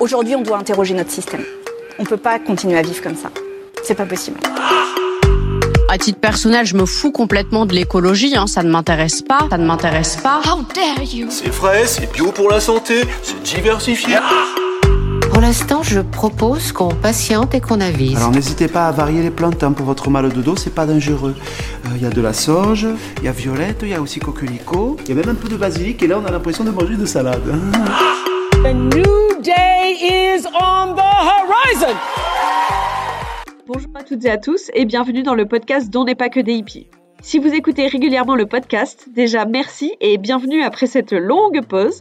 Aujourd'hui, on doit interroger notre système. On peut pas continuer à vivre comme ça. C'est pas possible. À titre personnel, je me fous complètement de l'écologie, hein, ça ne m'intéresse pas, ça ne m'intéresse pas. C'est frais, c'est bio pour la santé, c'est diversifié. Pour l'instant, je propose qu'on patiente et qu'on avise. Alors n'hésitez pas à varier les plantes hein, pour votre mal de dos, c'est pas dangereux. Euh, Il y a de la sauge, il y a violette, il y a aussi coquelicot, il y a même un peu de basilic et là on a l'impression de manger de salade. A new day is on the horizon. Bonjour à toutes et à tous et bienvenue dans le podcast dont n'est pas que des hippies. Si vous écoutez régulièrement le podcast, déjà merci et bienvenue après cette longue pause.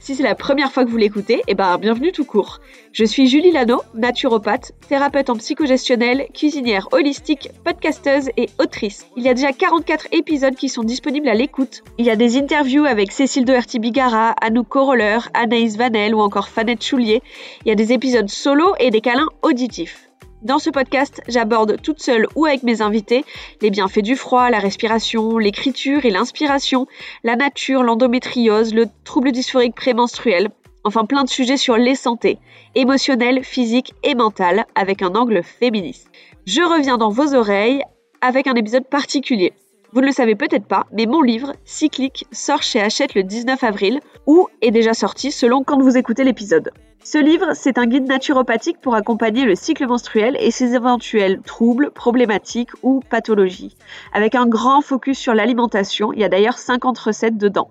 Si c'est la première fois que vous l'écoutez, eh ben bienvenue tout court. Je suis Julie Lano, naturopathe, thérapeute en psychogestionnel, cuisinière holistique, podcasteuse et autrice. Il y a déjà 44 épisodes qui sont disponibles à l'écoute. Il y a des interviews avec Cécile Doherty-Bigara, Anouk Coroller, Anaïs Vanel ou encore Fanette Choulier. Il y a des épisodes solo et des câlins auditifs. Dans ce podcast, j'aborde toute seule ou avec mes invités les bienfaits du froid, la respiration, l'écriture et l'inspiration, la nature, l'endométriose, le trouble dysphorique prémenstruel, enfin plein de sujets sur les santé, émotionnelles, physiques et mentales, avec un angle féministe. Je reviens dans vos oreilles avec un épisode particulier. Vous ne le savez peut-être pas, mais mon livre, Cyclique, sort chez Hachette le 19 avril, ou est déjà sorti selon quand vous écoutez l'épisode. Ce livre, c'est un guide naturopathique pour accompagner le cycle menstruel et ses éventuels troubles, problématiques ou pathologies. Avec un grand focus sur l'alimentation, il y a d'ailleurs 50 recettes dedans.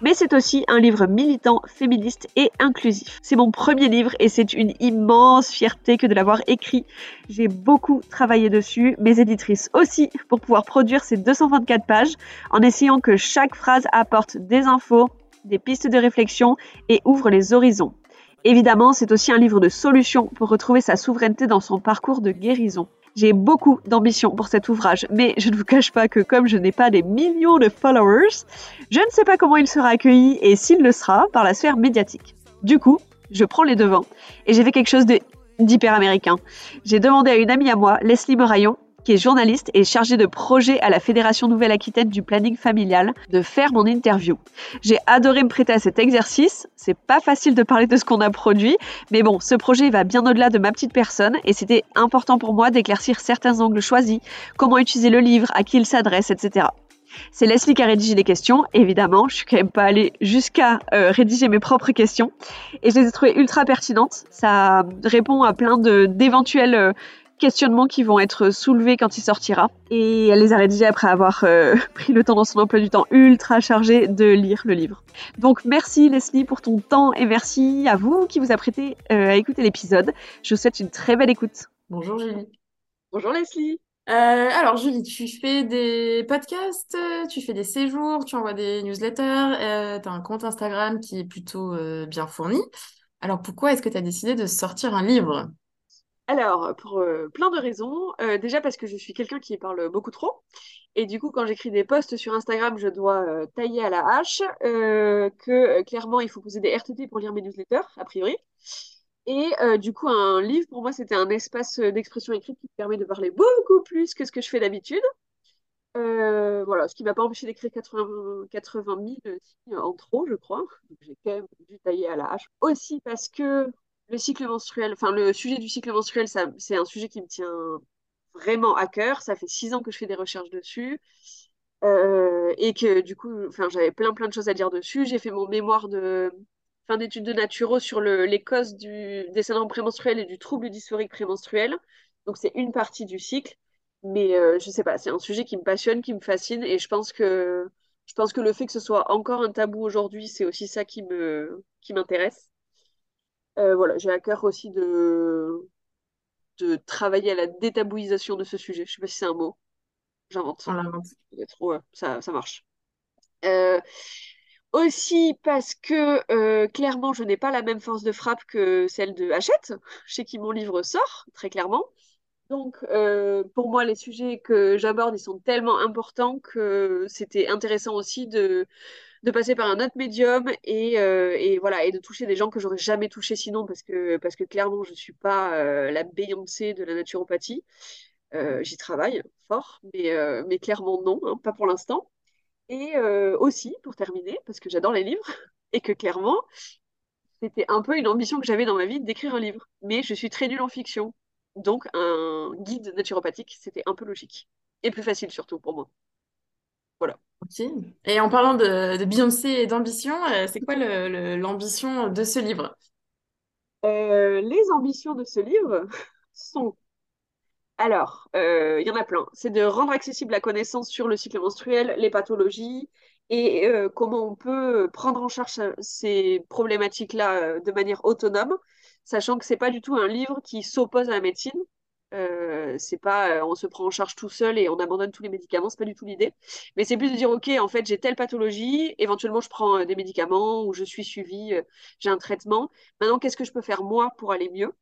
Mais c'est aussi un livre militant, féministe et inclusif. C'est mon premier livre et c'est une immense fierté que de l'avoir écrit. J'ai beaucoup travaillé dessus, mes éditrices aussi, pour pouvoir produire ces 224 pages en essayant que chaque phrase apporte des infos, des pistes de réflexion et ouvre les horizons. Évidemment, c'est aussi un livre de solutions pour retrouver sa souveraineté dans son parcours de guérison. J'ai beaucoup d'ambition pour cet ouvrage, mais je ne vous cache pas que comme je n'ai pas des millions de followers, je ne sais pas comment il sera accueilli et s'il le sera par la sphère médiatique. Du coup, je prends les devants et j'ai fait quelque chose d'hyper américain. J'ai demandé à une amie à moi, Leslie Moraillon, qui est journaliste et chargée de projet à la Fédération Nouvelle-Aquitaine du planning familial, de faire mon interview. J'ai adoré me prêter à cet exercice. C'est pas facile de parler de ce qu'on a produit, mais bon, ce projet va bien au-delà de ma petite personne et c'était important pour moi d'éclaircir certains angles choisis, comment utiliser le livre, à qui il s'adresse, etc. C'est Leslie qui a rédigé les questions, évidemment. Je suis quand même pas allée jusqu'à euh, rédiger mes propres questions. Et je les ai trouvées ultra pertinentes. Ça répond à plein de d'éventuels euh, questionnements qui vont être soulevés quand il sortira. Et elle les a rédigés après avoir euh, pris le temps dans son emploi du temps ultra chargé de lire le livre. Donc merci Leslie pour ton temps et merci à vous qui vous apprêtez euh, à écouter l'épisode. Je vous souhaite une très belle écoute. Bonjour Julie. Bonjour Leslie. Euh, alors Julie, tu fais des podcasts, tu fais des séjours, tu envoies des newsletters, euh, tu as un compte Instagram qui est plutôt euh, bien fourni. Alors pourquoi est-ce que tu as décidé de sortir un livre? Alors, pour plein de raisons. Déjà parce que je suis quelqu'un qui parle beaucoup trop. Et du coup, quand j'écris des posts sur Instagram, je dois tailler à la hache. que clairement, il faut poser des RTT pour lire mes newsletters, a priori. Et du coup, un livre, pour moi, c'était un espace d'expression écrite qui me permet de parler beaucoup plus que ce que je fais d'habitude. Voilà, ce qui m'a pas empêché d'écrire 80, 80 000 signes en trop, je crois. J'ai quand même dû tailler à la hache. Aussi parce que le cycle menstruel, enfin le sujet du cycle menstruel, c'est un sujet qui me tient vraiment à cœur. Ça fait six ans que je fais des recherches dessus. Euh, et que du coup, j'avais plein plein de choses à dire dessus. J'ai fait mon mémoire de fin d'études de naturo sur le, les causes du, des syndromes prémenstruels et du trouble dysphorique prémenstruel. Donc c'est une partie du cycle. Mais euh, je sais pas, c'est un sujet qui me passionne, qui me fascine, et je pense que je pense que le fait que ce soit encore un tabou aujourd'hui, c'est aussi ça qui me qui m'intéresse. Euh, voilà, j'ai à cœur aussi de de travailler à la détabouisation de ce sujet. Je sais pas si c'est un mot, j'invente. Ouais, ça ça marche. Euh, aussi parce que euh, clairement, je n'ai pas la même force de frappe que celle de Hachette, chez qui mon livre sort, très clairement. Donc, euh, pour moi, les sujets que j'aborde, ils sont tellement importants que c'était intéressant aussi de, de passer par un autre médium et, euh, et de toucher des gens que j'aurais jamais touchés sinon, parce que, clairement, je suis pas euh, la Beyoncé de la naturopathie. Euh, j'y travaille fort, mais, clairement non, hein, pas pour l'instant. Et aussi, pour terminer, parce que j'adore les livres, et que clairement, c'était un peu une ambition que j'avais dans ma vie d'écrire un livre. Mais je suis très nulle en fiction. Donc, un guide naturopathique, c'était un peu logique. Et plus facile surtout pour moi. Voilà. Ok. Et en parlant de, de Beyoncé et d'ambition, euh, c'est quoi l'ambition de ce livre? Euh, les ambitions de ce livre sont Alors, euh, il y en a plein. C'est de rendre accessible la connaissance sur le cycle menstruel, les pathologies et euh, comment on peut prendre en charge ces problématiques-là de manière autonome, sachant que c'est pas du tout un livre qui s'oppose à la médecine. Euh, c'est pas euh, on se prend en charge tout seul et on abandonne tous les médicaments, c'est pas du tout l'idée. Mais c'est plus de dire ok, en fait j'ai telle pathologie, éventuellement je prends euh, des médicaments ou je suis suivi, j'ai un traitement. Maintenant, qu'est-ce que je peux faire moi pour aller mieux?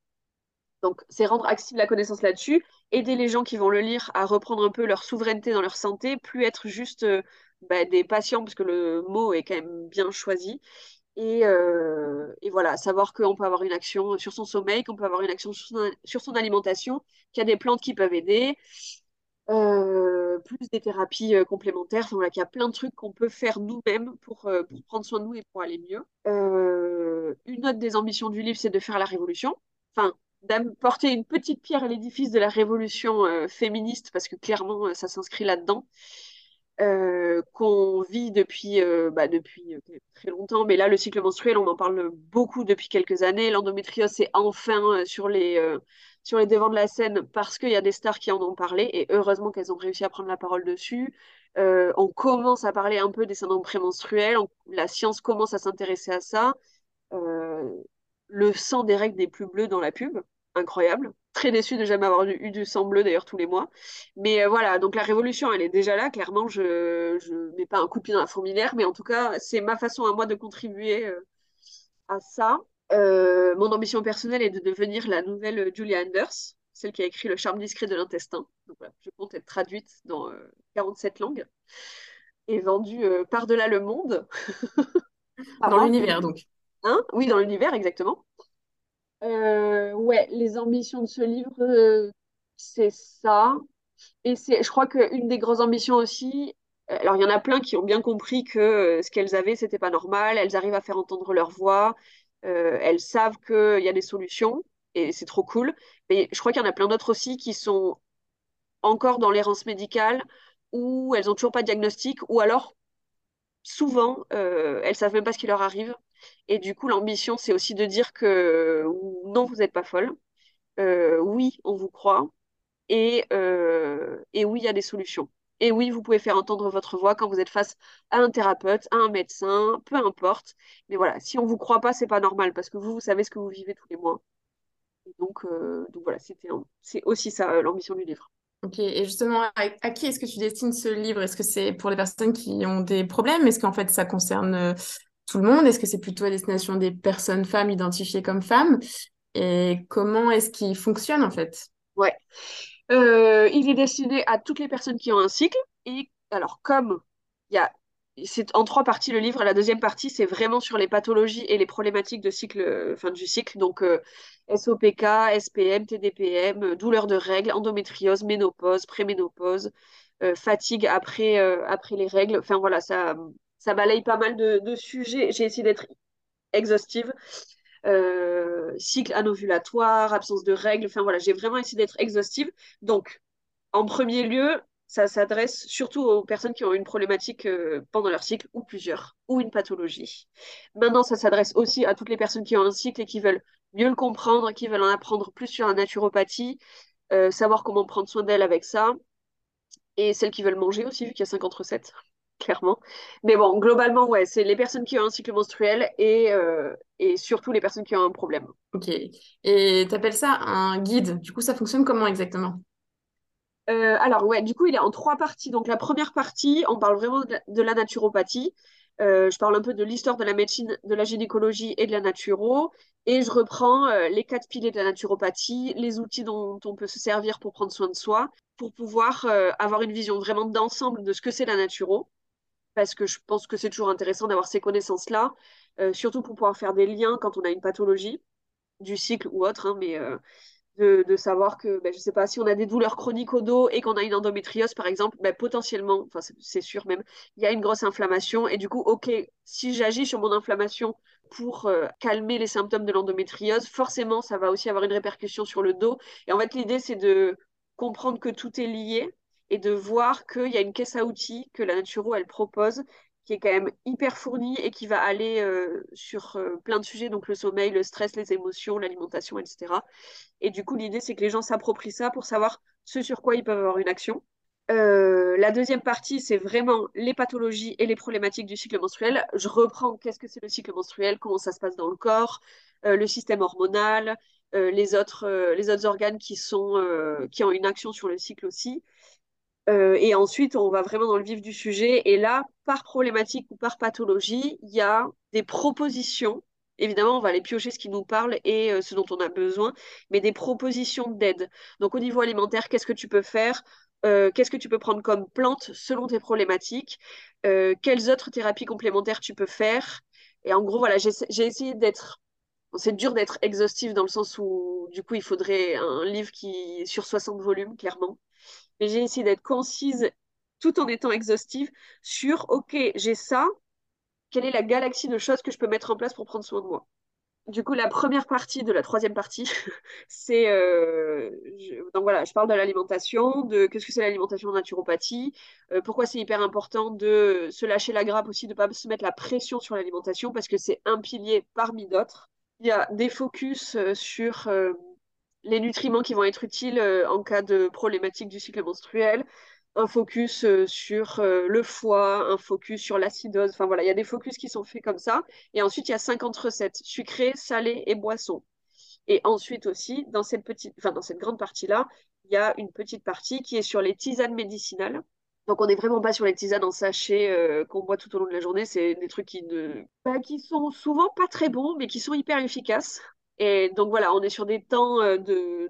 Donc, c'est rendre accessible la connaissance là-dessus, aider les gens qui vont le lire à reprendre un peu leur souveraineté dans leur santé, plus être juste bah, des patients, parce que le mot est quand même bien choisi. Et, euh, et voilà, savoir qu'on peut avoir une action sur son sommeil, qu'on peut avoir une action sur son, alimentation, qu'il y a des plantes qui peuvent aider, euh, plus des thérapies euh, complémentaires. Enfin, qu'il y a plein de trucs qu'on peut faire nous-mêmes pour, prendre soin de nous et pour aller mieux. Une autre des ambitions du livre, c'est de faire la révolution. Enfin, d'apporter une petite pierre à l'édifice de la révolution féministe, parce que clairement, ça s'inscrit là-dedans, euh, qu'on vit depuis, euh, bah, depuis euh, très longtemps. Mais là, le cycle menstruel, on en parle beaucoup depuis quelques années. L'endométriose, c'est enfin sur les, sur les devants de la scène parce qu'il y a des stars qui en ont parlé, et heureusement qu'elles ont réussi à prendre la parole dessus. On commence à parler un peu des syndromes prémenstruels, on- la science commence à s'intéresser à ça. Le sang des règles des plus bleus dans la pub, incroyable. Très déçue de jamais avoir eu, du sang bleu d'ailleurs tous les mois. Mais euh, voilà, donc la révolution, elle est déjà là. Clairement, je je mets pas un coup de pied dans la fourmilière, mais en tout cas, c'est ma façon à moi de contribuer euh, à ça. Euh, mon ambition personnelle est de devenir la nouvelle Julia Anders, celle qui a écrit Le charme discret de l'intestin. Voilà, je compte être traduite dans euh, 47 langues et vendue par-delà le monde. Dans l'univers, donc. Hein? Oui, dans l'univers, exactement. Euh, ouais, les ambitions de ce livre, euh, c'est ça. Et c'est, je crois qu'une des grosses ambitions aussi, euh, alors il y en a plein qui ont bien compris que euh, ce qu'elles avaient, c'était pas normal. Elles arrivent à faire entendre leur voix. Elles savent qu'il y a des solutions et c'est trop cool. Mais je crois qu'il y en a plein d'autres aussi qui sont encore dans l'errance médicale où elles ont toujours pas de diagnostic ou alors souvent, elles savent même pas ce qui leur arrive. Et du coup, l'ambition, c'est aussi de dire que non, vous n'êtes pas folle. Euh, oui, on vous croit. Et, euh, et oui, il y a des solutions. Et oui, vous pouvez faire entendre votre voix quand vous êtes face à un thérapeute, à un médecin, peu importe. Mais voilà, si on vous croit pas, c'est pas normal parce que vous, vous savez ce que vous vivez tous les mois. Donc, euh, donc voilà, c'est aussi ça, euh, l'ambition du livre. Ok, et justement, à, à qui est-ce que tu destines ce livre? Est-ce que c'est pour les personnes qui ont des problèmes? Est-ce qu'en fait ça concerne euh, tout le monde? Est-ce que c'est plutôt à destination des personnes femmes identifiées comme femmes? Et comment est-ce qu'il fonctionne en fait? Ouais. Euh, il est destiné à toutes les personnes qui ont un cycle. Et alors, comme il y a, c'est en trois parties le livre, la deuxième partie, c'est vraiment sur les pathologies et les problématiques de cycle, euh, fin du cycle. Donc, euh, SOPK, SPM, TDPM, euh, douleur de règles, endométriose, ménopause, préménopause, fatigue après, après les règles. Enfin, voilà, ça, ça balaye pas mal de, sujets. J'ai essayé d'être exhaustive euh, cycle anovulatoire, absence de règles. Enfin voilà, j'ai vraiment essayé d'être exhaustive. Donc, en premier lieu, ça s'adresse surtout aux personnes qui ont une problématique euh, pendant leur cycle ou plusieurs, ou une pathologie. Maintenant, ça s'adresse aussi à toutes les personnes qui ont un cycle et qui veulent mieux le comprendre, qui veulent en apprendre plus sur la naturopathie, euh, savoir comment prendre soin d'elles avec ça, et celles qui veulent manger aussi, vu qu'il y a 50 recettes clairement. Mais bon, globalement, ouais, c'est les personnes qui ont un cycle menstruel et, euh, et surtout les personnes qui ont un problème. Ok. Et t'appelles ça un guide. Du coup, ça fonctionne comment exactement? Euh, alors, ouais, du coup, il est en trois parties. Donc, la première partie, on parle vraiment de la, de la naturopathie. Euh, je parle un peu de l'histoire de la médecine, de la gynécologie et de la naturo. Et je reprends euh, les quatre piliers de la naturopathie, les outils dont on peut se servir pour prendre soin de soi, pour pouvoir euh, avoir une vision vraiment d'ensemble de ce que c'est la naturo. Parce que je pense que c'est toujours intéressant d'avoir ces connaissances-là, euh, surtout pour pouvoir faire des liens quand on a une pathologie, du cycle ou autre, hein, mais euh, de, savoir que, ben, je sais pas, si on a des douleurs chroniques au dos et qu'on a une endométriose, par exemple, ben, potentiellement, c'est sûr même, il y a une grosse inflammation. Et du coup, ok, si j'agis sur mon inflammation pour euh, calmer les symptômes de l'endométriose, forcément, ça va aussi avoir une répercussion sur le dos. Et en fait, l'idée, c'est de comprendre que tout est lié et de voir qu'il y a une caisse à outils que la Naturo, elle propose qui est quand même hyper fournie et qui va aller euh, sur euh, plein de sujets, donc le sommeil, le stress, les émotions, l'alimentation, etc. Et du coup, l'idée, c'est que les gens s'approprient ça pour savoir ce sur quoi ils peuvent avoir une action. Euh, la deuxième partie, c'est vraiment les pathologies et les problématiques du cycle menstruel. Je reprends qu'est-ce que c'est le cycle menstruel, comment ça se passe dans le corps, le système hormonal, les, autres, les autres organes qui, sont, qui ont une action sur le cycle aussi. Euh, et ensuite, on va vraiment dans le vif du sujet. Et là, par problématique ou par pathologie, il y a des propositions. Évidemment, on va aller piocher ce qui nous parle et euh, ce dont on a besoin, mais des propositions d'aide. Donc, au niveau alimentaire, qu'est-ce que tu peux faire? Euh, Qu'est-ce que tu peux prendre comme plante selon tes problématiques? Quelles autres thérapies complémentaires tu peux faire? Et en gros, voilà, j'ai essayé d'être c'est dur d'être exhaustif dans le sens où, du coup, il faudrait un livre qui sur 60 volumes, clairement mais j'ai essayé d'être concise tout en étant exhaustive sur, OK, j'ai ça, quelle est la galaxie de choses que je peux mettre en place pour prendre soin de moi? Du coup, la première partie de la troisième partie, c'est euh, donc voilà, je parle de l'alimentation, de qu'est-ce que c'est l'alimentation en naturopathie, euh, pourquoi c'est hyper important de se lâcher la grappe aussi, de ne pas se mettre la pression sur l'alimentation parce que c'est un pilier parmi d'autres. Il y a des focus euh, sur les nutriments qui vont être utiles euh, en cas de problématique du cycle menstruel, un focus euh, sur euh, le foie, un focus sur l'acidose. Enfin voilà, il y a des focus qui sont faits comme ça. Et ensuite, il y a 50 recettes sucrées, salées et boissons. Et ensuite aussi, dans cette petite, enfin dans cette grande partie-là, il y a une petite partie qui est sur les tisanes médicinales. Donc on n'est vraiment pas sur les tisanes en sachet qu'on boit tout au long de la journée. C'est des trucs qui, ne... Bah, qui sont souvent pas très bons, mais qui sont hyper efficaces. Et donc voilà, on est sur des temps euh, de,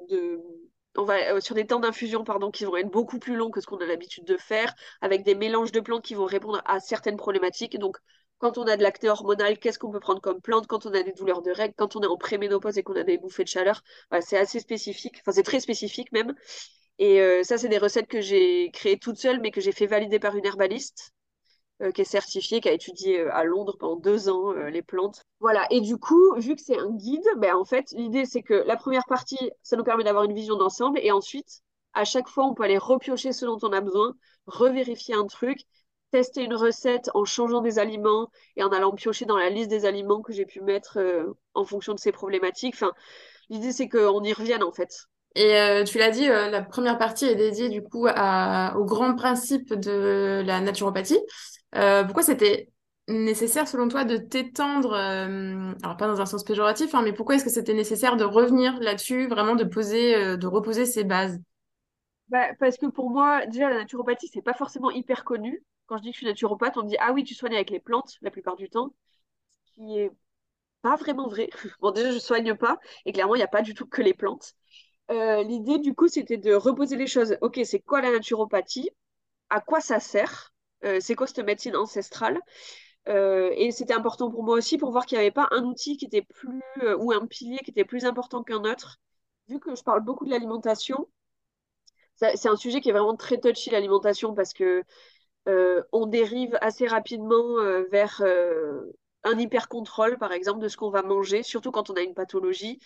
on va euh, sur des temps d'infusion qui vont être beaucoup plus longs que ce qu'on a l'habitude de faire, avec des mélanges de plantes qui vont répondre à certaines problématiques. Donc quand on a de l'acné hormonal, qu'est-ce qu'on peut prendre comme plante? Quand on a des douleurs de règles, quand on est en préménopause et qu'on a des bouffées de chaleur, c'est assez spécifique. Enfin, c'est très spécifique même. Et euh, ça, c'est des recettes que j'ai créées toutes seules, mais que j'ai fait valider par une herbaliste. Euh, qui est certifié, qui a étudié euh, à Londres pendant deux ans euh, les plantes. Voilà, et du coup, vu que c'est un guide, ben, en fait, l'idée c'est que la première partie, ça nous permet d'avoir une vision d'ensemble, et ensuite, à chaque fois, on peut aller repiocher ce dont on a besoin, revérifier un truc, tester une recette en changeant des aliments et en allant piocher dans la liste des aliments que j'ai pu mettre en fonction de ces problématiques. Enfin, l'idée c'est qu'on y revienne en fait. Et tu l'as dit, la première partie est dédiée du coup à, au grand principe de la naturopathie. Euh, pourquoi c'était nécessaire selon toi de t'étendre, alors pas dans un sens péjoratif, hein, mais pourquoi est-ce que c'était nécessaire de revenir là-dessus, vraiment de poser, de reposer ses bases? Bah, Parce que pour moi, déjà la naturopathie, c'est pas forcément hyper connu. Quand je dis que je suis naturopathe, on me dit ah oui, tu soignes avec les plantes la plupart du temps, ce qui est pas vraiment vrai. Bon, déjà, je soigne pas, et clairement, il n'y a pas du tout que les plantes. Euh, l'idée, du coup, c'était de reposer les choses. Ok, c'est quoi la naturopathie? À quoi ça sert? euh, C'est quoi cette médecine ancestrale euh, Et c'était important pour moi aussi pour voir qu'il n'y avait pas un outil qui était plus, ou un pilier qui était plus important qu'un autre. Vu que je parle beaucoup de l'alimentation, c'est un sujet qui est vraiment très touchy, l'alimentation, parce que on dérive assez rapidement vers un hyper-contrôle, par exemple, de ce qu'on va manger, surtout quand on a une pathologie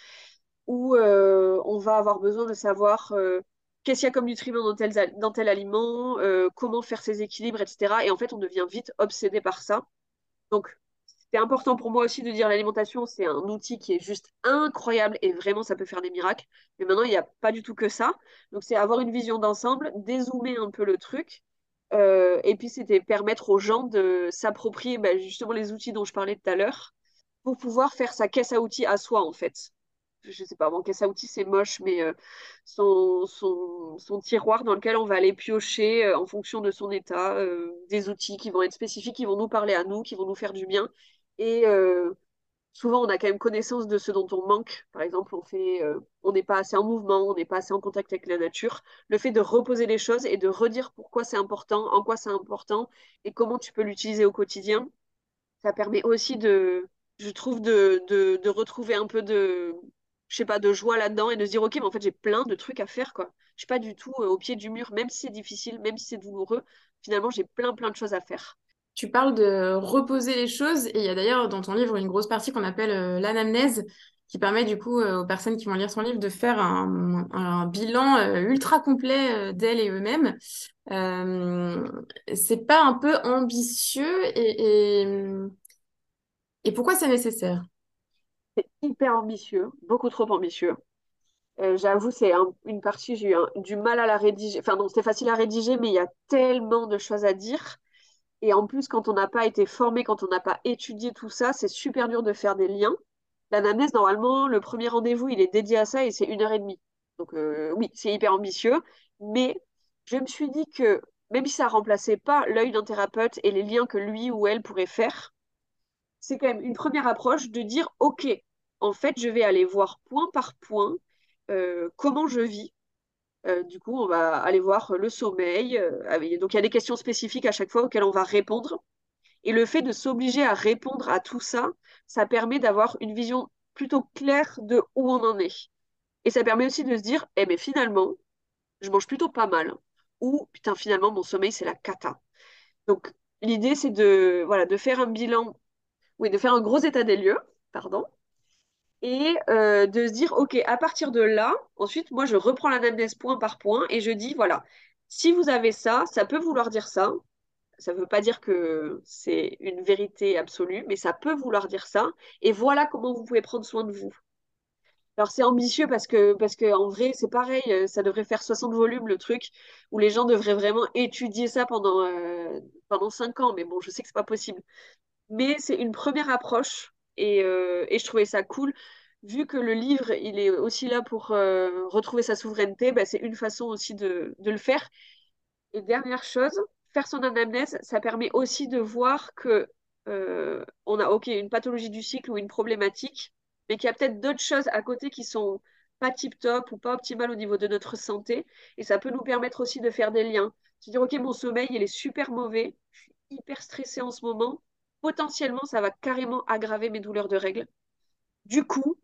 où euh, on va avoir besoin de savoir euh, qu'est-ce qu'il y a comme nutriments dans tel, aliment, euh, comment faire ses équilibres, etc. Et en fait, on devient vite obsédé par ça. Donc, c'était important pour moi aussi de dire l'alimentation, c'est un outil qui est juste incroyable et vraiment, ça peut faire des miracles. Mais maintenant, il n'y a pas du tout que ça. Donc, c'est avoir une vision d'ensemble, dézoomer un peu le truc. et puis, c'était permettre aux gens de s'approprier bah, justement les outils dont je parlais tout à l'heure pour pouvoir faire sa caisse à outils à soi, en fait je sais pas, bon, caisse à outils c'est moche, mais euh, son, son, tiroir dans lequel on va aller piocher euh, en fonction de son état, euh, des outils qui vont être spécifiques, qui vont nous parler à nous, qui vont nous faire du bien. Et souvent, on a quand même connaissance de ce dont on manque. Par exemple, on fait, on n'est pas assez en mouvement, on n'est pas assez en contact avec la nature. Le fait de reposer les choses et de redire pourquoi c'est important, en quoi c'est important et comment tu peux l'utiliser au quotidien, ça permet aussi de, je trouve, de, de retrouver un peu de, je sais pas, de joie là-dedans et de se dire, ok, mais en fait, j'ai plein de trucs à faire, quoi. Je suis pas du tout euh, au pied du mur, même si c'est difficile, même si c'est douloureux. Finalement, j'ai plein, plein de choses à faire. Tu parles de reposer les choses et il y a d'ailleurs dans ton livre une grosse partie qu'on appelle euh, l'anamnèse qui permet du coup euh, aux personnes qui vont lire son livre de faire un, bilan euh, ultra complet d'elles et eux-mêmes. c'est pas un peu ambitieux et pourquoi c'est nécessaire? C'est hyper ambitieux, beaucoup trop ambitieux. Euh, j'avoue, c'est un- une partie, j'ai eu du mal à la rédiger. Enfin, non, c'était facile à rédiger, mais il y a tellement de choses à dire. Et en plus, quand on n'a pas été formé, quand on n'a pas étudié tout ça, c'est super dur de faire des liens. L'anamnèse, normalement, le premier rendez-vous, il est dédié à ça et c'est une heure et demie. Donc euh, oui, c'est hyper ambitieux, mais je me suis dit que même si ça remplaçait pas l'œil d'un thérapeute et les liens que lui ou elle pourrait faire, c'est quand même une première approche de dire, OK, en fait, je vais aller voir point par point euh, comment je vis. Euh, du coup, on va aller voir le sommeil. euh, donc, il y a des questions spécifiques à chaque fois auxquelles on va répondre. Et le fait de s'obliger à répondre à tout ça, ça permet d'avoir une vision plutôt claire de où on en est. Et ça permet aussi de se dire, eh mais finalement, je mange plutôt pas mal. Ou, putain, finalement, mon sommeil, c'est la cata. Donc, l'idée, c'est de, voilà, de faire un bilan, oui, de faire un gros état des lieux, pardon, et euh, de se dire, OK, à partir de là, ensuite, moi, je reprends l'anamnèse point par point et je dis, voilà, si vous avez ça, ça peut vouloir dire ça. Ça ne veut pas dire que c'est une vérité absolue, mais ça peut vouloir dire ça. Et voilà comment vous pouvez prendre soin de vous. Alors c'est ambitieux parce que parce que en vrai c'est pareil, euh, ça devrait faire 60 volumes le truc où les gens devraient vraiment étudier ça pendant euh, pendant 5 ans. Mais bon, je sais que c'est pas possible. Mais c'est une première approche et, euh, et je trouvais ça cool. Vu que le livre, il est aussi là pour euh, retrouver sa souveraineté, bah, c'est une façon aussi de, de le faire. Et dernière chose, faire son anamnèse, ça permet aussi de voir que euh, on a ok une pathologie du cycle ou une problématique, mais qu'il y a peut-être d'autres choses à côté qui sont pas tip-top ou pas optimales au niveau de notre santé. Et ça peut nous permettre aussi de faire des liens. Se dire ok, mon sommeil, il est super mauvais, je suis hyper stressée en ce moment. Potentiellement, ça va carrément aggraver mes douleurs de règles. Du coup,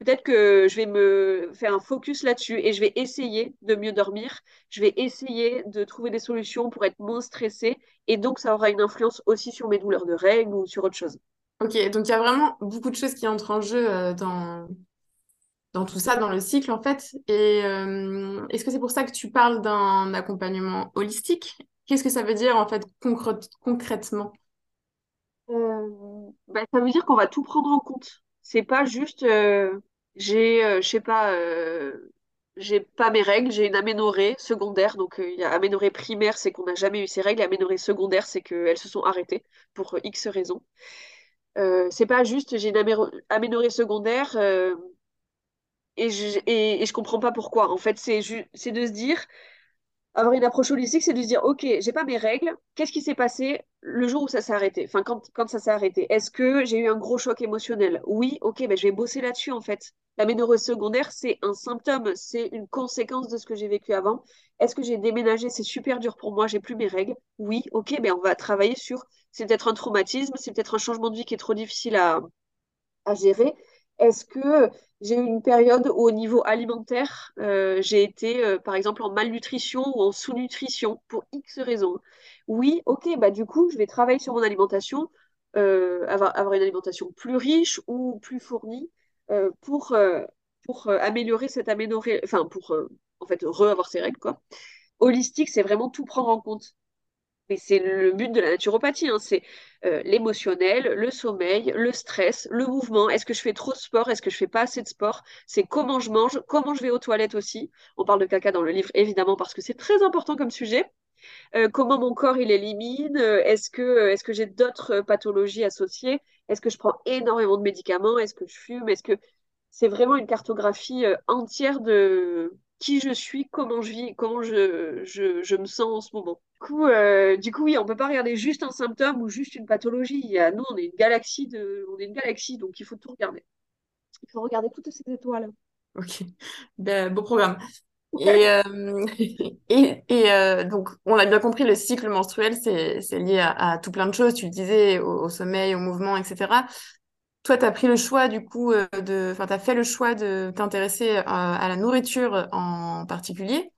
peut-être que je vais me faire un focus là-dessus et je vais essayer de mieux dormir. Je vais essayer de trouver des solutions pour être moins stressée. Et donc, ça aura une influence aussi sur mes douleurs de règles ou sur autre chose. Ok, donc il y a vraiment beaucoup de choses qui entrent en jeu euh, dans, tout ça, dans le cycle en fait. Et euh, est-ce que c'est pour ça que tu parles d'un accompagnement holistique? Qu'est-ce que ça veut dire en fait concrè- concrètement? Euh, bah, ça veut dire qu'on va tout prendre en compte. C'est pas juste, euh, j'ai, euh, je sais pas, j'ai pas mes règles, j'ai une aménorrhée secondaire. Donc, il y a aménorrhée primaire, c'est qu'on n'a jamais eu ces règles. Et aménorrhée secondaire, c'est qu'elles se sont arrêtées pour X raisons. C'est pas juste, j'ai une aménorrhée secondaire et, je, et, et je comprends pas pourquoi. En fait, c'est c'est de se dire, avoir une approche holistique, c'est de se dire, OK, j'ai pas mes règles. Qu'est-ce qui s'est passé le jour où ça s'est arrêté? Enfin, quand, ça s'est arrêté. Est-ce que j'ai eu un gros choc émotionnel? Oui, OK, ben, je vais bosser là-dessus, en fait. L'aménorrhée secondaire, c'est un symptôme, c'est une conséquence de ce que j'ai vécu avant. Est-ce que j'ai déménagé? C'est super dur pour moi, j'ai plus mes règles. Oui, OK, ben, on va travailler sur, c'est peut-être un traumatisme, c'est peut-être un changement de vie qui est trop difficile à, à gérer. Est-ce que j'ai eu une période où au niveau alimentaire, euh, j'ai été euh, par exemple en malnutrition ou en sous-nutrition pour X raisons? Oui, ok, bah du coup, je vais travailler sur mon alimentation, euh, avoir, avoir une alimentation plus riche ou plus fournie pour, pour améliorer cette aménorrhée, enfin pour en fait re-avoir ses règles, quoi. Holistique, c'est vraiment tout prendre en compte. Mais c'est le but de la naturopathie, hein, c'est euh, l'émotionnel, le sommeil, le stress, le mouvement. Est-ce que je fais trop de sport? Est-ce que je fais pas assez de sport? C'est comment je mange, comment je vais aux toilettes aussi? On parle de caca dans le livre, évidemment, parce que c'est très important comme sujet. Euh, comment mon corps il élimine? Euh, Est-ce que, que j'ai d'autres pathologies associées? Est-ce que je prends énormément de médicaments? Est-ce que je fume? Est-ce que c'est vraiment une cartographie entière de qui je suis, comment je vis, comment je, je, je me sens en ce moment. Du coup, euh, du coup, oui, on peut pas regarder juste un symptôme ou juste une pathologie. Nous, on est une galaxie de, on est une galaxie, donc il faut tout regarder. Il faut regarder toutes ces étoiles. Ok, ben, beau programme. Et, euh, et, et euh, donc, on a bien compris, le cycle menstruel, c'est, c'est lié à, à tout plein de choses. Tu le disais, au, au sommeil, au mouvement, etc. toi, tu as pris le choix du coup euh, de, enfin, tu as fait le choix de t'intéresser euh, à la nourriture en particulier.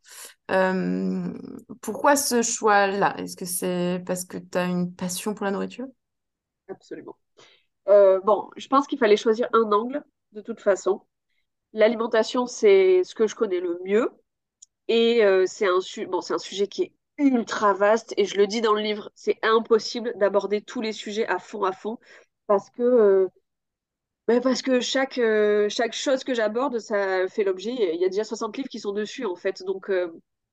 Euh, pourquoi ce choix-là? Est-ce que c'est parce que tu as une passion pour la nourriture? Absolument. Bon, je pense qu'il fallait choisir un angle de toute façon. L'alimentation, c'est ce que je connais le mieux. Et c'est un, su- bon, un sujet qui est ultra vaste. Et je le dis dans le livre, c'est impossible d'aborder tous les sujets à fond, à fond. Parce que, ben, parce que chaque, euh, chaque chose que j'aborde, ça fait l'objet. Il y a déjà 60 livres qui sont dessus, en fait. Donc, euh,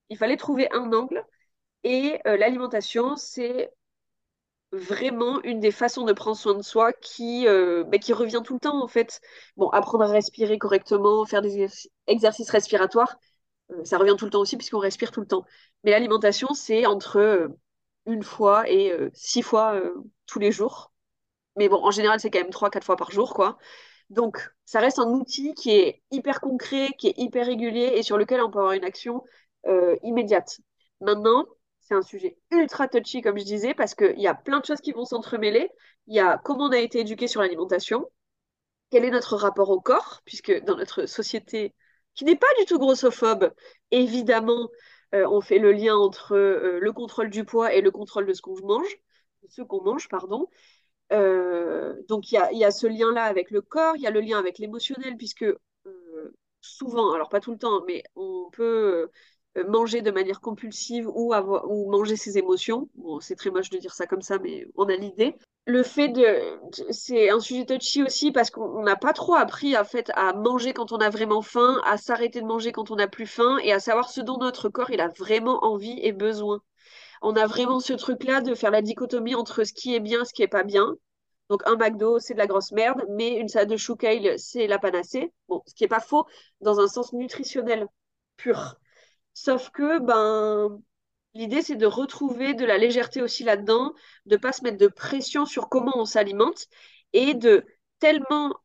il fallait trouver un angle. Et euh, l'alimentation, c'est vraiment une des façons de prendre soin de soi qui, bah, qui revient tout le temps en fait. Bon, apprendre à respirer correctement, faire des exercices respiratoires, ça revient tout le temps aussi puisqu'on respire tout le temps. Mais l'alimentation, c'est entre une fois et six fois tous les jours. Mais bon, en général, c'est quand même trois, quatre fois par jour, quoi. Donc, ça reste un outil qui est hyper concret, qui est hyper régulier et sur lequel on peut avoir une action euh, immédiate. Maintenant, c'est un sujet ultra touchy, comme je disais, parce qu'il y a plein de choses qui vont s'entremêler. Il y a comment on a été éduqué sur l'alimentation, quel est notre rapport au corps, puisque dans notre société, qui n'est pas du tout grossophobe, évidemment, euh, on fait le lien entre euh, le contrôle du poids et le contrôle de ce qu'on mange, ce qu'on mange, pardon. Euh, donc il y y a ce lien-là avec le corps, il y a le lien avec l'émotionnel, puisque euh, souvent, alors pas tout le temps, mais on peut euh, manger de manière compulsive ou, avoir, ou manger ses émotions. Bon, c'est très moche de dire ça comme ça, mais on a l'idée. Le fait de... C'est un sujet touchy aussi parce qu'on n'a pas trop appris en fait, à manger quand on a vraiment faim, à s'arrêter de manger quand on n'a plus faim et à savoir ce dont notre corps il a vraiment envie et besoin on a vraiment ce truc-là de faire la dichotomie entre ce qui est bien ce qui est pas bien. Donc un McDo, c'est de la grosse merde, mais une salade de chou kale, c'est la panacée. Bon, ce qui est pas faux dans un sens nutritionnel pur. Sauf que ben l'idée c'est de retrouver de la légèreté aussi là-dedans, de pas se mettre de pression sur comment on s'alimente et de tellement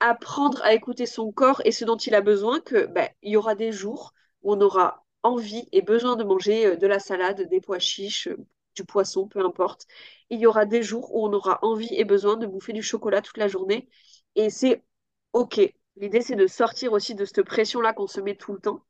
apprendre à écouter son corps et ce dont il a besoin que ben, il y aura des jours où on aura envie et besoin de manger euh, de la salade, des pois chiches, euh, du poisson, peu importe. Il y aura des jours où on aura envie et besoin de bouffer du chocolat toute la journée. Et c'est OK. L'idée, c'est de sortir aussi de cette pression-là qu'on se met tout le temps.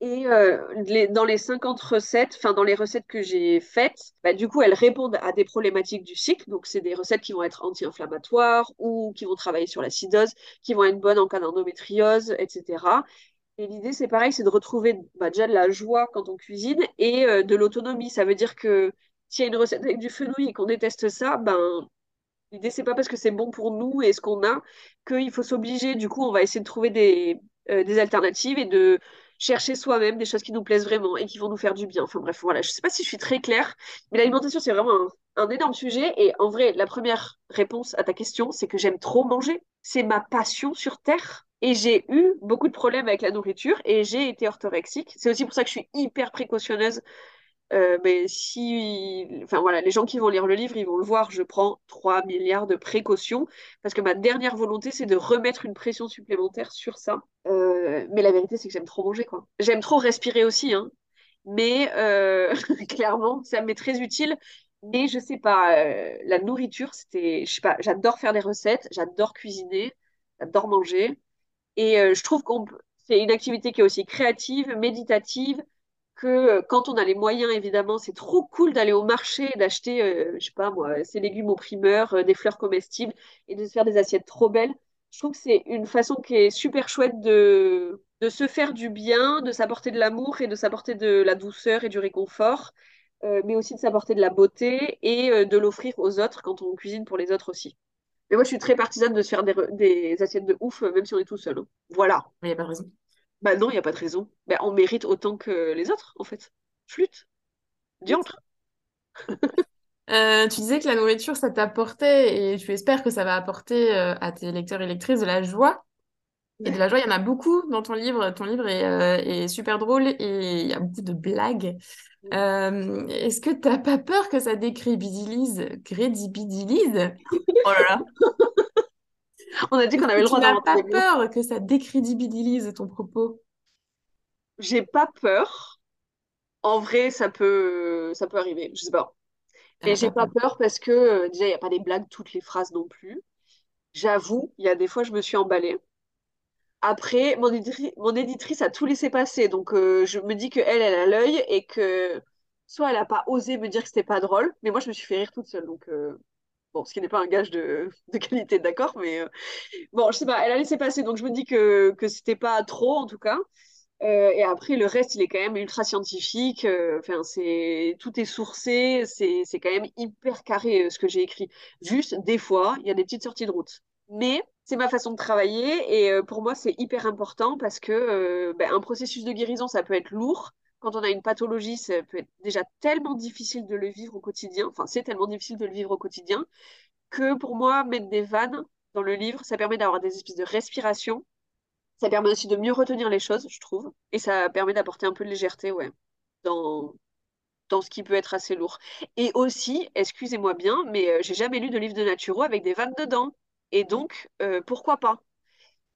Et euh, dans les 50 recettes, enfin dans les recettes que j'ai faites, bah, du coup, elles répondent à des problématiques du cycle. Donc, c'est des recettes qui vont être anti-inflammatoires ou qui vont travailler sur l'acidose, qui vont être bonnes en cas d'endométriose, etc. Et l'idée, c'est pareil, c'est de retrouver bah, déjà de la joie quand on cuisine et euh, de l'autonomie. Ça veut dire que s'il y a une recette avec du fenouil et qu'on déteste ça, ben l'idée, c'est pas parce que c'est bon pour nous et ce qu'on a qu'il faut s'obliger. Du coup, on va essayer de trouver des, euh, alternatives et de chercher soi-même des choses qui nous plaisent vraiment et qui vont nous faire du bien. Enfin bref, voilà, je sais pas si je suis très claire, mais l'alimentation, c'est vraiment un énorme sujet. Et en vrai, la première réponse à ta question, c'est que j'aime trop manger. C'est ma passion sur Terre. Et j'ai eu beaucoup de problèmes avec la nourriture et j'ai été orthorexique. C'est aussi pour ça que je suis hyper précautionneuse. Euh, mais si, enfin voilà, les gens qui vont lire le livre, ils vont le voir. Je prends 3 milliards de précautions parce que ma dernière volonté, c'est de remettre une pression supplémentaire sur ça. Euh, mais la vérité, c'est que j'aime trop manger, quoi. J'aime trop respirer aussi, hein. Mais euh, clairement, ça m'est très utile. Mais je sais pas, euh, la nourriture, c'était, je sais pas, j'adore faire des recettes, j'adore cuisiner, j'adore manger. Et euh, je trouve qu'on c'est une activité qui est aussi créative, méditative, que euh, quand on a les moyens, évidemment, c'est trop cool d'aller au marché et d'acheter, je sais pas moi, ces légumes au primeur, des fleurs comestibles et de se faire des assiettes trop belles. Je trouve que c'est une façon qui est super chouette de, de se faire du bien, de s'apporter de l'amour et de s'apporter de la douceur et du réconfort, euh, mais aussi de s'apporter de la beauté et euh, de l'offrir aux autres quand on cuisine pour les autres aussi. Mais moi, je suis très partisane de se faire des, des assiettes de ouf, euh, même si on est tout seul. hein. Voilà. Il n'y a pas de raison. Bah non, il n'y a pas de raison. Bah, on mérite autant que les autres, en fait. Flûte, diantre. Euh, tu disais que la nourriture, ça t'apportait et tu espères que ça va apporter euh, à tes lecteurs et lectrices de la joie. Et de la joie, il y en a beaucoup dans ton livre. Ton livre est, euh, est super drôle et il y a beaucoup de blagues. Euh, est-ce que t'as pas peur que ça décrédibilise, crédibilise? Oh là là. On a dit qu'on avait le droit d'inventer pas peur que ça décrédibilise ton propos? J'ai pas peur. En vrai, ça peut, ça peut arriver. Je sais pas. As j'ai pas peur parce que euh, déjà, il n'y a pas des blagues toutes les phrases non plus. J'avoue, il y a des fois, je me suis emballée. Après, mon, éditri- mon éditrice a tout laissé passer, donc euh, je me dis que elle, elle a l'œil et que soit elle a pas osé me dire que c'était pas drôle, mais moi je me suis fait rire toute seule, donc euh, bon, ce qui n'est pas un gage de, qualité, d'accord, mais euh, bon, je sais pas, elle a laissé passer, donc je me dis que que c'était pas trop en tout cas. Et après, le reste, il est quand même ultra scientifique. Enfin, c'est tout est sourcé, c'est quand même hyper carré ce que j'ai écrit. Juste, des fois, il y a des petites sorties de route. Mais c'est ma façon de travailler et euh, pour moi, c'est hyper important parce que euh, ben, un processus de guérison, ça peut être lourd. Quand on a une pathologie, ça peut être déjà tellement difficile de le vivre au quotidien. Enfin, c'est tellement difficile de le vivre au quotidien que pour moi, mettre des vannes dans le livre, ça permet d'avoir des espèces de respiration ça permet aussi de mieux retenir les choses, je trouve. Et ça permet d'apporter un peu de légèreté, ouais, dans, dans ce qui peut être assez lourd. Et aussi, excusez-moi bien, mais euh, j'ai jamais lu de livre de naturo avec des vannes dedans. Et donc, euh, pourquoi pas?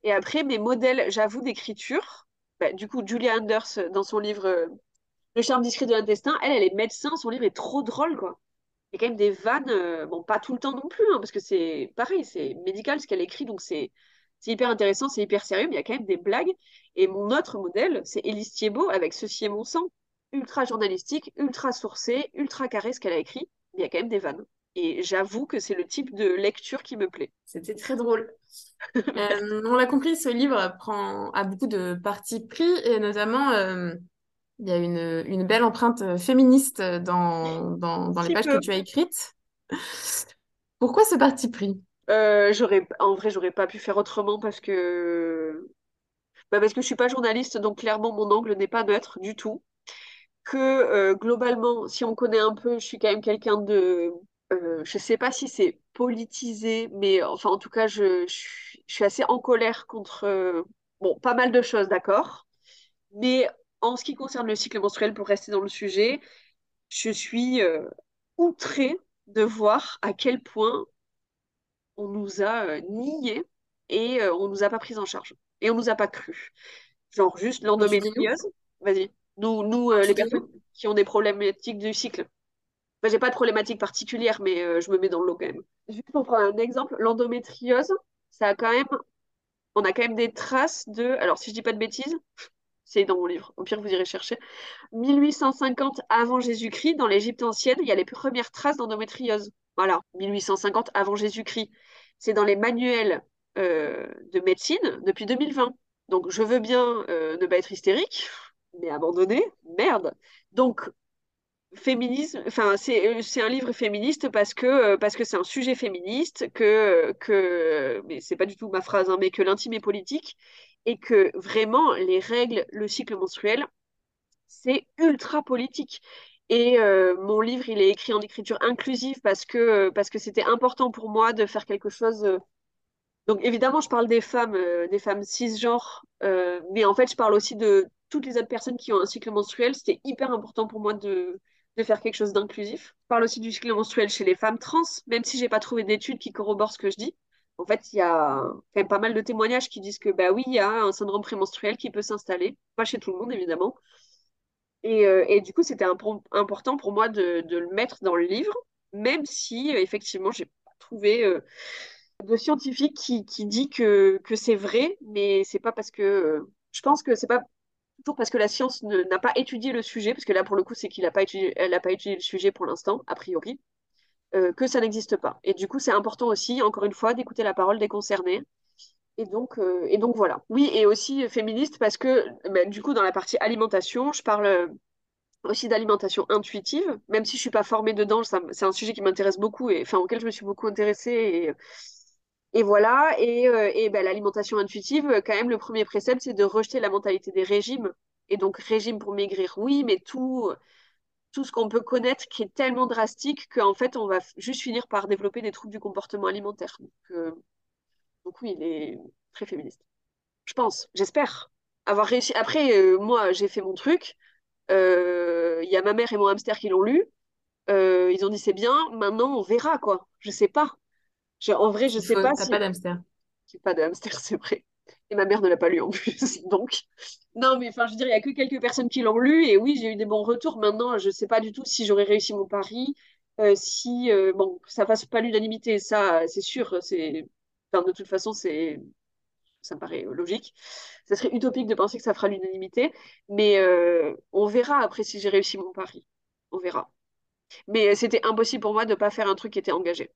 Et après, mes modèles, j'avoue, d'écriture, bah, du coup, Julia Anders, euh, dans son livre euh, Le charme discret de l'intestin, elle, elle est médecin, son livre est trop drôle, quoi. Il y a quand même des vannes, bon, pas tout le temps non plus, hein, parce que c'est pareil, c'est médical ce qu'elle écrit, donc c'est c'est hyper intéressant, c'est hyper sérieux, mais il y a quand même des blagues. Et mon autre modèle, c'est Élise Thiebaud avec Ceci est mon sang. Ultra journalistique, ultra sourcé, ultra carré ce qu'elle a écrit, mais il y a quand même des vannes. Et j'avoue que c'est le type de lecture qui me plaît. C'était très drôle. Euh, on l'a compris, ce livre prend, a beaucoup de partis pris et notamment, euh, il y a une, une belle empreinte féministe dans, dans, dans les pages peu. que tu as écrites. Pourquoi ce parti pris? Euh, j'aurais, en vrai, j'aurais pas pu faire autrement parce que, bah, parce que je suis pas journaliste, donc clairement mon angle n'est pas neutre du tout. Que euh, globalement, si on connaît un peu, je suis quand même quelqu'un de, euh, je sais pas si c'est politisé, mais enfin en tout cas, je, je, suis je suis assez en colère contre, euh, bon, pas mal de choses, d'accord. Mais en ce qui concerne le cycle menstruel, pour rester dans le sujet, je suis euh, outrée de voir à quel point on nous a niés et on nous a pas pris en charge. Et on nous a pas cru. Genre juste l'endométriose. Vas-y. Nous, nous les personnes qui ont des problématiques du cycle. Enfin, j'ai pas de problématique particulière, mais euh, je me mets dans le lot quand même. Juste pour prendre un exemple, l'endométriose, ça a quand même, on a quand même des traces de, alors si je dis pas de bêtises, c'est dans mon livre, au pire vous irez chercher, 1850 avant Jésus-Christ, dans l'Égypte ancienne, il y a les premières traces d'endométriose. Voilà, 1850 avant Jésus-Christ. C'est dans les manuels euh, de médecine depuis 2020. Donc je veux bien euh, ne pas être hystérique, mais abandonner, merde. Donc féminisme, enfin c'est euh, c'est un livre féministe parce que euh, parce que c'est un sujet féministe que que mais c'est pas du tout ma phrase hein, mais que l'intime est politique et que vraiment les règles, le cycle menstruel, c'est ultra politique. Et euh, mon livre, il est écrit en écriture inclusive parce que parce que c'était important pour moi de faire quelque chose. Donc évidemment, je parle des femmes, des femmes cisgenres, mais en fait, je parle aussi de toutes les autres personnes qui ont un cycle menstruel. C'était hyper important pour moi de de faire quelque chose d'inclusif. Je parle aussi du cycle menstruel chez les femmes trans, même si j'ai pas trouvé d'études qui corroborent ce que je dis. En fait, il y a quand même pas mal de témoignages qui disent que bah oui, il y a un syndrome prémenstruel qui peut s'installer, pas chez tout le monde évidemment. Et, euh, et du coup, c'était impo- important pour moi de, le mettre dans le livre, même si effectivement, j'ai pas trouvé euh, de scientifique qui, qui dit que, que c'est vrai, mais c'est pas parce que euh, je pense que c'est pas parce que la science ne- n'a pas étudié le sujet, parce que là pour le coup, c'est qu'il a pas étudié, n'a pas étudié le sujet pour l'instant, a priori, euh, que ça n'existe pas. Et du coup, c'est important aussi, encore une fois, d'écouter la parole des concernés. Et donc, euh, et donc voilà. Oui, et aussi féministe parce que bah, du coup, dans la partie alimentation, je parle euh, aussi d'alimentation intuitive, même si je suis pas formée dedans, c'est un sujet qui m'intéresse beaucoup et enfin auquel je me suis beaucoup intéressée et, et voilà. Et, euh, et ben, l'alimentation intuitive, euh, quand même, le premier précepte, c'est de rejeter la mentalité des régimes. Et donc régime pour maigrir, oui, mais tout, tout ce qu'on peut connaître qui est tellement drastique qu'en fait, on va juste finir par développer des troubles du comportement alimentaire. Donc, euh, donc oui, il est très féministe. Je pense, j'espère avoir réussi. Après, moi, j'ai fait mon truc. Il y a ma mère et mon hamster qui l'ont lu. Ils ont dit c'est bien. Maintenant, on verra quoi. Je sais pas. Je- en vrai, je il sais faut, pas t'as si. pas d'hamster. J'ai pas de hamster, c'est vrai. Et ma mère ne l'a pas lu en plus. Donc, non, mais enfin, je dirais, il y a que quelques personnes qui l'ont lu. Et oui, j'ai eu des bons retours. Maintenant, je sais pas du tout si j'aurais réussi mon pari. Euh, si, euh, bon, ça fasse pas l'unanimité, ça, c'est sûr. C'est Enfin, de toute façon, c'est ça me paraît logique. Ça serait utopique de penser que ça fera l'unanimité, mais euh, on verra après si j'ai réussi mon pari. On verra. Mais c'était impossible pour moi de ne pas faire un truc qui était engagé.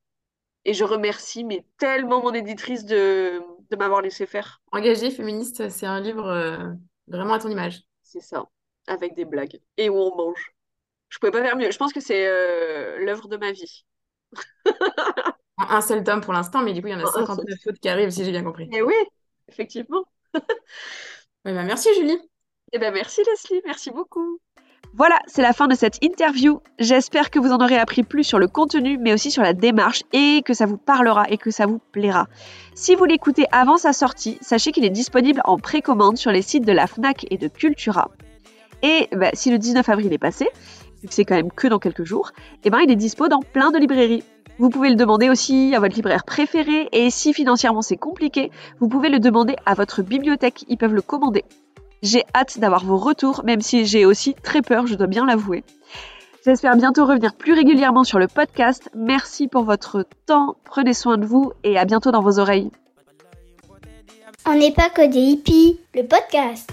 Et je remercie mais tellement mon éditrice de, de m'avoir laissé faire. Engagé féministe, c'est un livre euh, vraiment à ton image. C'est ça, avec des blagues et où on mange. Je pouvais pas faire mieux. Je pense que c'est euh, l'œuvre de ma vie. un seul tome pour l'instant, mais du coup, il y en a 59 autres qui arrivent, si j'ai bien compris. Et oui, effectivement. bah, merci Julie. Et eh ben merci Leslie, merci beaucoup. Voilà, c'est la fin de cette interview. J'espère que vous en aurez appris plus sur le contenu, mais aussi sur la démarche, et que ça vous parlera et que ça vous plaira. Si vous l'écoutez avant sa sortie, sachez qu'il est disponible en précommande sur les sites de la FNAC et de Cultura. Et bah, si le 19 avril est passé, vu que c'est quand même que dans quelques jours, eh ben il est dispo dans plein de librairies. Vous pouvez le demander aussi à votre libraire préféré et si financièrement c'est compliqué, vous pouvez le demander à votre bibliothèque, ils peuvent le commander. J'ai hâte d'avoir vos retours, même si j'ai aussi très peur, je dois bien l'avouer. J'espère bientôt revenir plus régulièrement sur le podcast. Merci pour votre temps, prenez soin de vous et à bientôt dans vos oreilles. On n'est pas que des hippies, le podcast.